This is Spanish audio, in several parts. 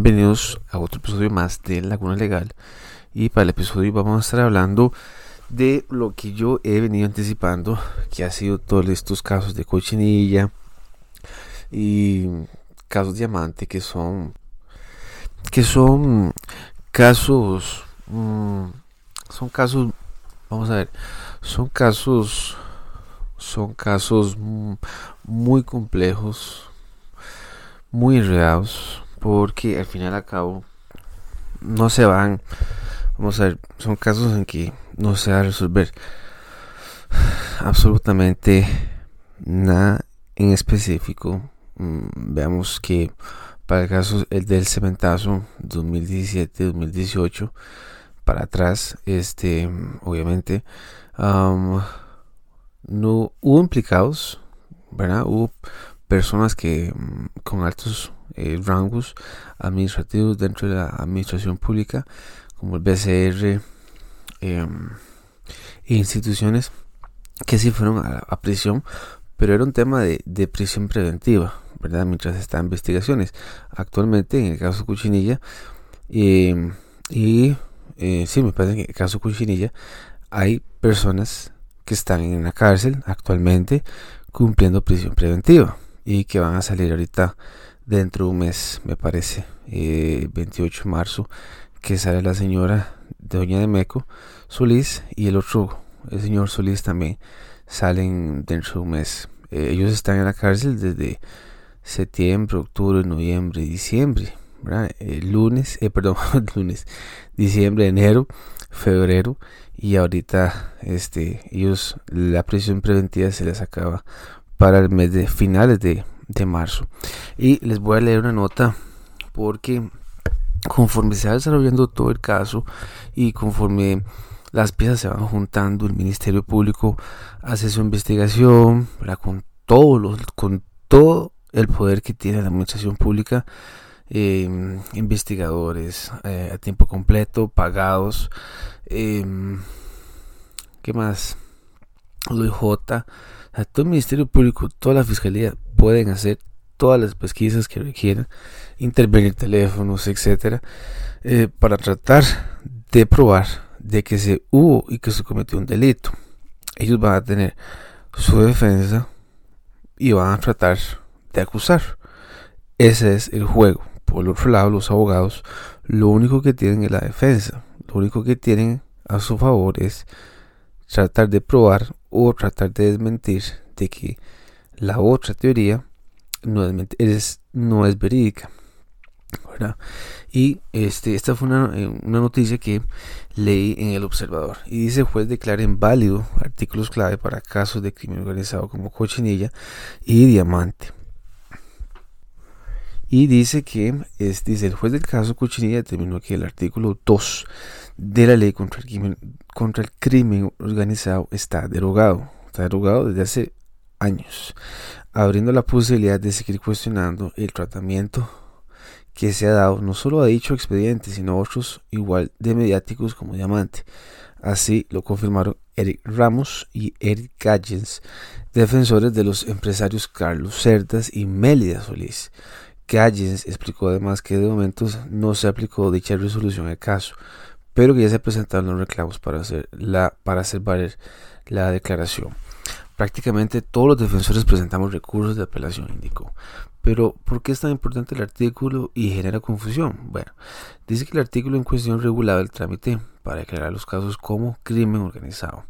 Bienvenidos a otro episodio más de Laguna Legal. Y para el episodio vamos a estar hablando de lo que yo he venido anticipando, que ha sido todos estos casos de cochinilla y casos diamante que son que son casos mm, son casos vamos a ver son casos son casos mm, muy complejos muy enredados porque al final a cabo no se van. Vamos a ver son casos en que no se va a resolver absolutamente nada en específico. Mm, veamos que para el caso el del cementazo 2017-2018 para atrás este obviamente no hubo implicados verdad hubo personas que mm, con altos eh, rangos administrativos dentro de la administración pública, como el BCR em, e instituciones que sí fueron a, prisión, pero era un tema de, prisión preventiva, ¿verdad? Mientras están investigaciones. Actualmente, en el caso Cuchinilla, em, y eh, sí, me parece que en el caso Cuchinilla, hay personas que están en la cárcel actualmente cumpliendo prisión preventiva y que van a salir ahorita dentro de un mes, me parece, 28 eh, de marzo, que sale la señora Doña de Meco Solís y el otro, el señor Solís también salen dentro de un mes. Eh, ellos están en la cárcel desde septiembre, octubre, noviembre, diciembre, lunes, eh, perdón, lunes, diciembre, enero, febrero y ahorita este ellos la prisión preventiva se les acaba para el mes de finales de, marzo. Y les voy a leer una nota porque conforme se va desarrollando todo el caso y conforme las piezas se van juntando, el Ministerio Público hace su investigación con todos los, con todo el poder que tiene la administración pública, em, investigadores eh, a tiempo completo, pagados, em, ¿qué más? J todo el Ministerio Público, toda la Fiscalía pueden hacer todas las pesquisas que requieran, intervenir teléfonos, etcétera, eh, para tratar de probar de que se hubo y que se cometió un delito. Ellos van a tener su defensa y van a tratar de acusar. Ese es el juego. Por el otro lado, los abogados lo único que tienen es la defensa. Lo único que tienen a su favor es tratar de probar o tratar de desmentir de que la otra teoría no es, no es verídica. Y este, esta fue una, eh, una, noticia que leí en El Observador. Y dice: juez declara inválido artículos clave para casos de crimen organizado como cochinilla y diamante. Y dice que es, dice, el juez del caso Cochinilla determinó que el artículo 2 de la ley contra el crimen, contra el crimen organizado está derogado. Está derogado desde hace años, abriendo la posibilidad de seguir cuestionando el tratamiento que se ha dado no solo a dicho expediente, sino a otros igual de mediáticos como Diamante. Así lo confirmaron Eric Ramos y Eric Gallens, defensores de los empresarios Carlos Cerdas y Mélida Solís Gallens explicó además que de momentos no se aplicó dicha resolución al caso, pero que ya se presentaron los reclamos para hacer, la, para hacer valer la declaración. Prácticamente todos los defensores presentamos recursos de apelación, indicó. Pero, ¿por qué es tan importante el artículo y genera confusión? Bueno, dice que el artículo en cuestión regulaba el trámite para declarar los casos como crimen organizado.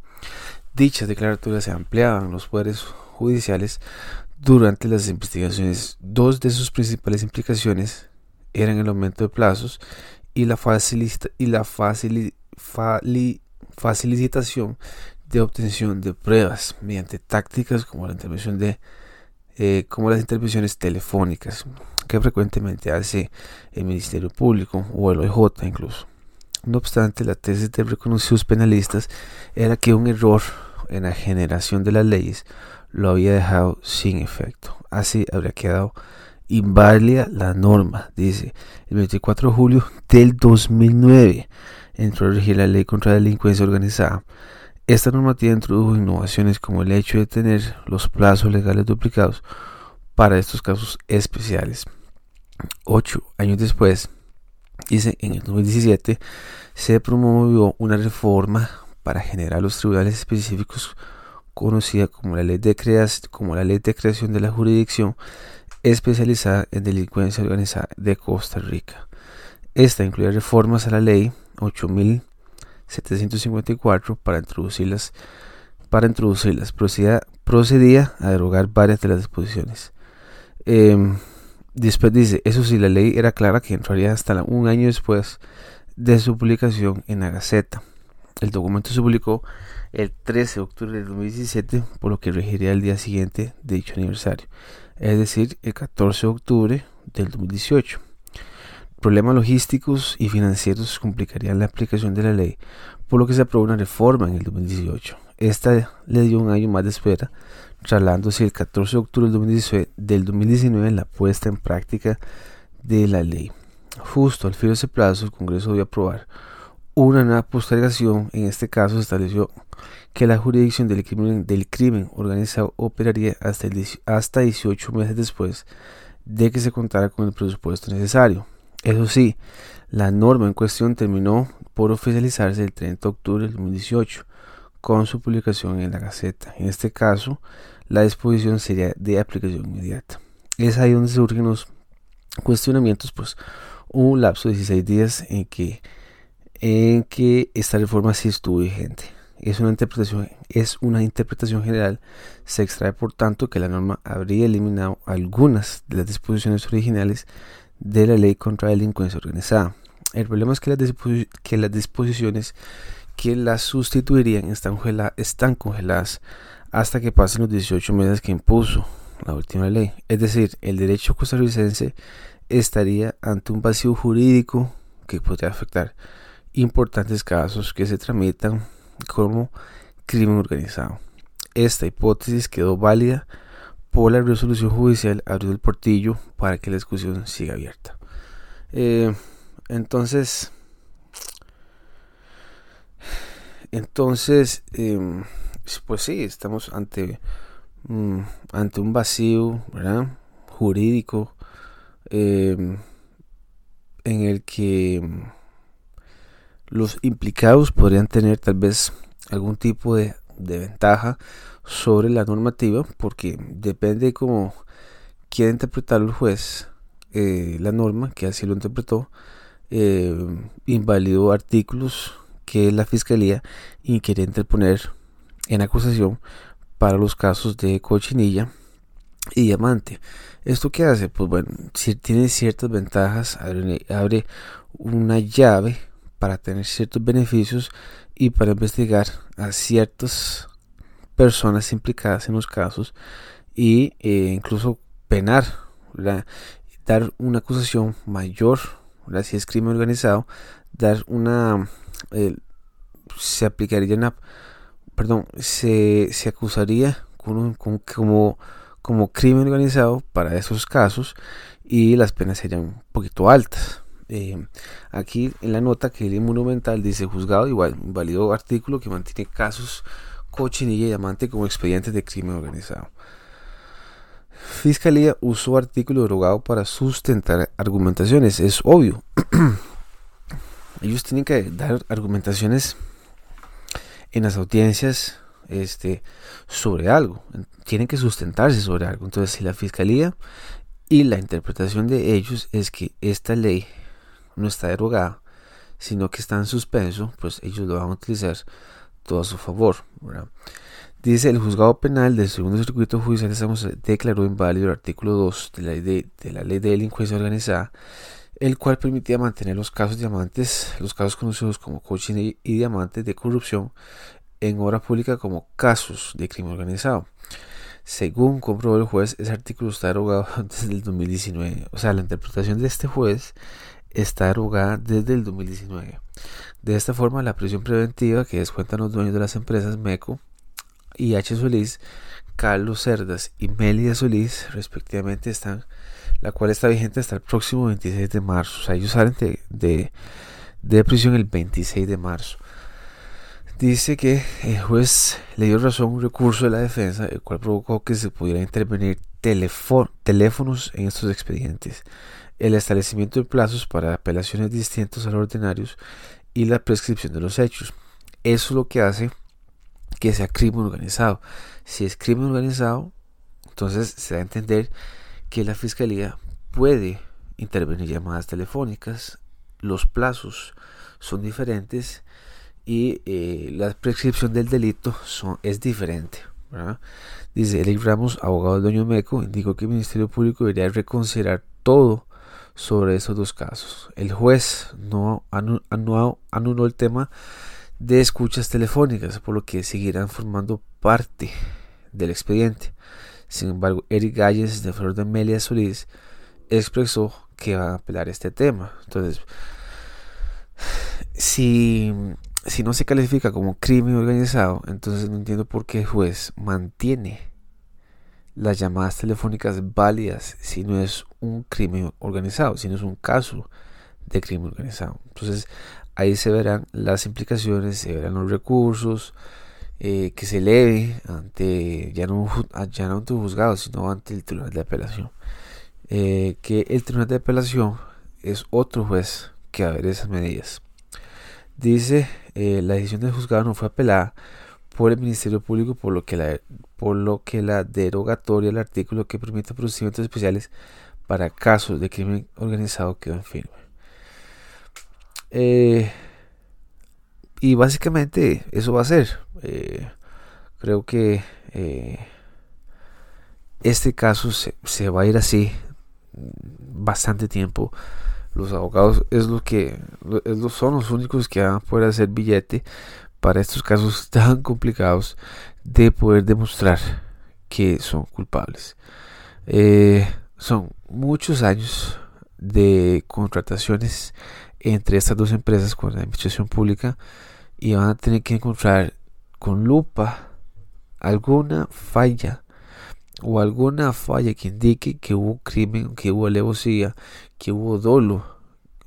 Dichas declaratorias se ampliaban los poderes judiciales durante las investigaciones, dos de sus principales implicaciones eran el aumento de plazos y la, y la facilitación de obtención de pruebas mediante tácticas como la intervención de eh, como las intervenciones telefónicas que frecuentemente hace el Ministerio Público o el OIJ incluso. No obstante, la tesis de reconocidos penalistas era que un error en la generación de las leyes lo había dejado sin efecto. Así habría quedado inválida la norma, dice, el 24 de julio del 2009 entró a regir la ley contra la delincuencia organizada. Esta normativa introdujo innovaciones como el hecho de tener los plazos legales duplicados para estos casos especiales. Ocho años después, Dice, en el 2017 se promovió una reforma para generar los tribunales específicos conocida como la ley de creación, de la jurisdicción especializada en delincuencia organizada de Costa Rica. Esta incluye reformas a la ley 8754 para introducirlas para introducirlas procedía, procedía a derogar varias de las disposiciones. Eh, después dice, eso sí, la ley era clara que entraría hasta un año después de su publicación en la Gaceta. El documento se publicó el 13 de octubre de 2017, por lo que regiría el día siguiente de dicho aniversario, es decir, el 14 de octubre del 2018. Problemas logísticos y financieros complicarían la aplicación de la ley, por lo que se aprobó una reforma en el 2018. Esta le dio un año más de espera, trasladándose el 14 de octubre del 2019 en la puesta en práctica de la ley. Justo al fin de ese plazo, el Congreso debió aprobar una nueva postergación. En este caso, se estableció que la jurisdicción del crimen, del crimen organizado operaría hasta, hasta 18 meses después de que se contara con el presupuesto necesario. Eso sí, la norma en cuestión terminó por oficializarse el 30 de octubre del 2018 con su publicación en la Gaceta. En este caso, la disposición sería de aplicación inmediata. Es ahí donde surgen los cuestionamientos, pues un lapso de 16 días en que, en que esta reforma sí estuvo vigente. Es una interpretación, es una interpretación general. Se extrae por tanto que la norma habría eliminado algunas de las disposiciones originales de la ley contra la delincuencia organizada. El problema es que las, que las disposiciones que las sustituirían están, están congeladas hasta que pasen los 18 meses que impuso la última ley. Es decir, el derecho costarricense estaría ante un vacío jurídico que podría afectar importantes casos que se tramitan como crimen organizado. Esta hipótesis quedó válida la resolución judicial abrió el portillo para que la discusión siga abierta. Eh, entonces, entonces, em, pues sí, estamos ante, mm, ante un vacío jurídico em, en el que los implicados podrían tener tal vez algún tipo de, de ventaja sobre la normativa porque depende cómo quiera interpretar el juez eh, la norma que así lo interpretó eh, invalidó artículos que la fiscalía quería interponer en acusación para los casos de cochinilla y diamante. ¿Esto qué hace? Pues bueno, si tiene ciertas ventajas, abre, abre una llave para tener ciertos beneficios y para investigar a ciertas personas implicadas en los casos eh, incluso penar, dar una acusación mayor, si es crimen organizado, dar una, se aplicaría una, perdón, se, se acusaría como, como crimen organizado para esos casos y las penas serían un poquito altas. Eh, aquí en la nota que el monumental dice juzgado igual, válido artículo que mantiene casos cochinilla y diamante como expedientes de crimen organizado. Fiscalía usó artículo derogado para sustentar argumentaciones, es obvio. Ellos tienen que dar argumentaciones en las audiencias este, sobre algo, tienen que sustentarse sobre algo. Entonces, si la fiscalía y la interpretación de ellos es que esta ley no está derogada, sino que está en suspenso, pues ellos lo van a utilizar todo a su favor. Dice el juzgado penal del segundo circuito judicial de declaró inválido el artículo 2 de la, ley de, la ley de delincuencia organizada, el cual permitía mantener los casos diamantes, los casos conocidos como coaching y, diamantes de corrupción en obra pública como casos de crimen organizado. Según comprobó el juez, ese artículo está derogado desde el 2019. O sea, la interpretación de este juez está derogada desde el 2019. De esta forma, la prisión preventiva que descuentan los dueños de las empresas MECO y H. Solís, Carlos Cerdas y Melia Solís, respectivamente, están, la cual está vigente hasta el próximo 26 de marzo. O sea, ellos salen de, de, prisión el 26 de marzo. Dice que el juez le dio razón un recurso de la defensa, el cual provocó que se pudiera intervenir teléfonos en estos expedientes. el establecimiento de plazos para apelaciones distintos a los ordinarios y la prescripción de los hechos. Eso es lo que hace que sea crimen organizado. Si es crimen organizado, entonces se da a entender que la fiscalía puede intervenir llamadas telefónicas, los plazos son diferentes y eh, la prescripción del delito es diferente. Dice Eric Ramos, abogado del Doño Meco, indicó que el Ministerio Público debería reconsiderar todo sobre esos dos casos. El juez no anuló el tema de escuchas telefónicas, por lo que seguirán formando parte del expediente. Sin embargo, Eric Galles de Flor de Amelia Solís expresó que va a apelar este tema. Entonces, si, si no se califica como crimen organizado, entonces no entiendo por qué el juez mantiene las llamadas telefónicas válidas si no es un crimen organizado, si no es un caso de crimen organizado. Entonces ahí se verán las implicaciones, se verán los recursos eh, que se eleve ante ya no, ya no ante un juzgado, sino ante el tribunal de apelación. Eh, que el tribunal de apelación es otro juez que a ver esas medidas. Dice, eh, la decisión del juzgado no fue apelada por el Ministerio Público, por lo que la, por lo que la derogatoria del artículo que permite procedimientos especiales para casos de crimen organizado quedó en firme. Eh, y básicamente eso va a ser. Eh, creo que este caso se, se, va a ir así bastante tiempo los abogados es lo que son los únicos que van a poder hacer billete para estos casos tan complicados de poder demostrar que son culpables. Eh, son muchos años de contrataciones entre estas dos empresas con la administración pública y van a tener que encontrar con lupa alguna falla o alguna falla que indique que hubo crimen, que hubo alevosía, que hubo dolo,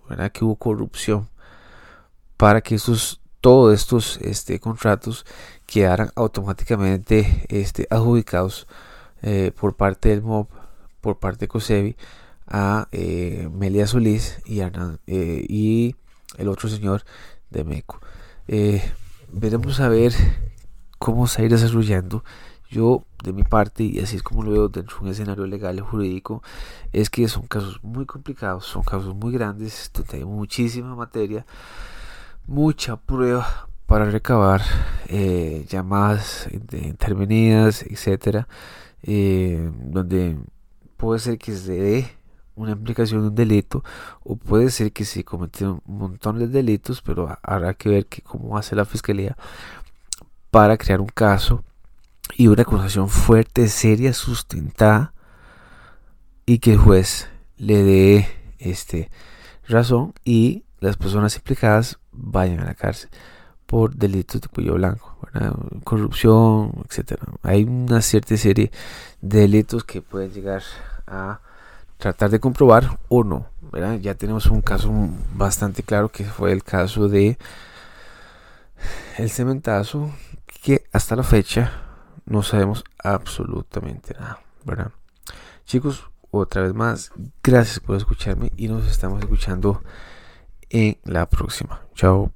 ¿verdad? que hubo corrupción, para que todos estos este, contratos quedaran automáticamente este, adjudicados eh, por parte del MOB, por parte de COSEBI, a eh, Melia Solís y, eh, y el otro señor de MECO. veremos a ver cómo se irá desarrollando yo, de mi parte, y así es como lo veo dentro de un escenario legal y jurídico, es que son casos muy complicados, son casos muy grandes, donde hay muchísima materia, mucha prueba para recabar eh, llamadas intervenidas, etcétera, eh, donde puede ser que se dé una implicación de un delito o puede ser que se cometieron un montón de delitos, pero habrá que ver que cómo hace la fiscalía para crear un caso y una acusación fuerte, seria, sustentada y que el juez le dé este razón y las personas implicadas vayan a la cárcel por delitos de cuello blanco, corrupción, etcétera. Hay una cierta serie de delitos que pueden llegar a tratar de comprobar o no. Ya tenemos un caso bastante claro que fue el caso de el cementazo que hasta la fecha no sabemos absolutamente nada, ¿verdad? Chicos, otra vez más, gracias por escucharme y nos estamos escuchando en la próxima. Chao.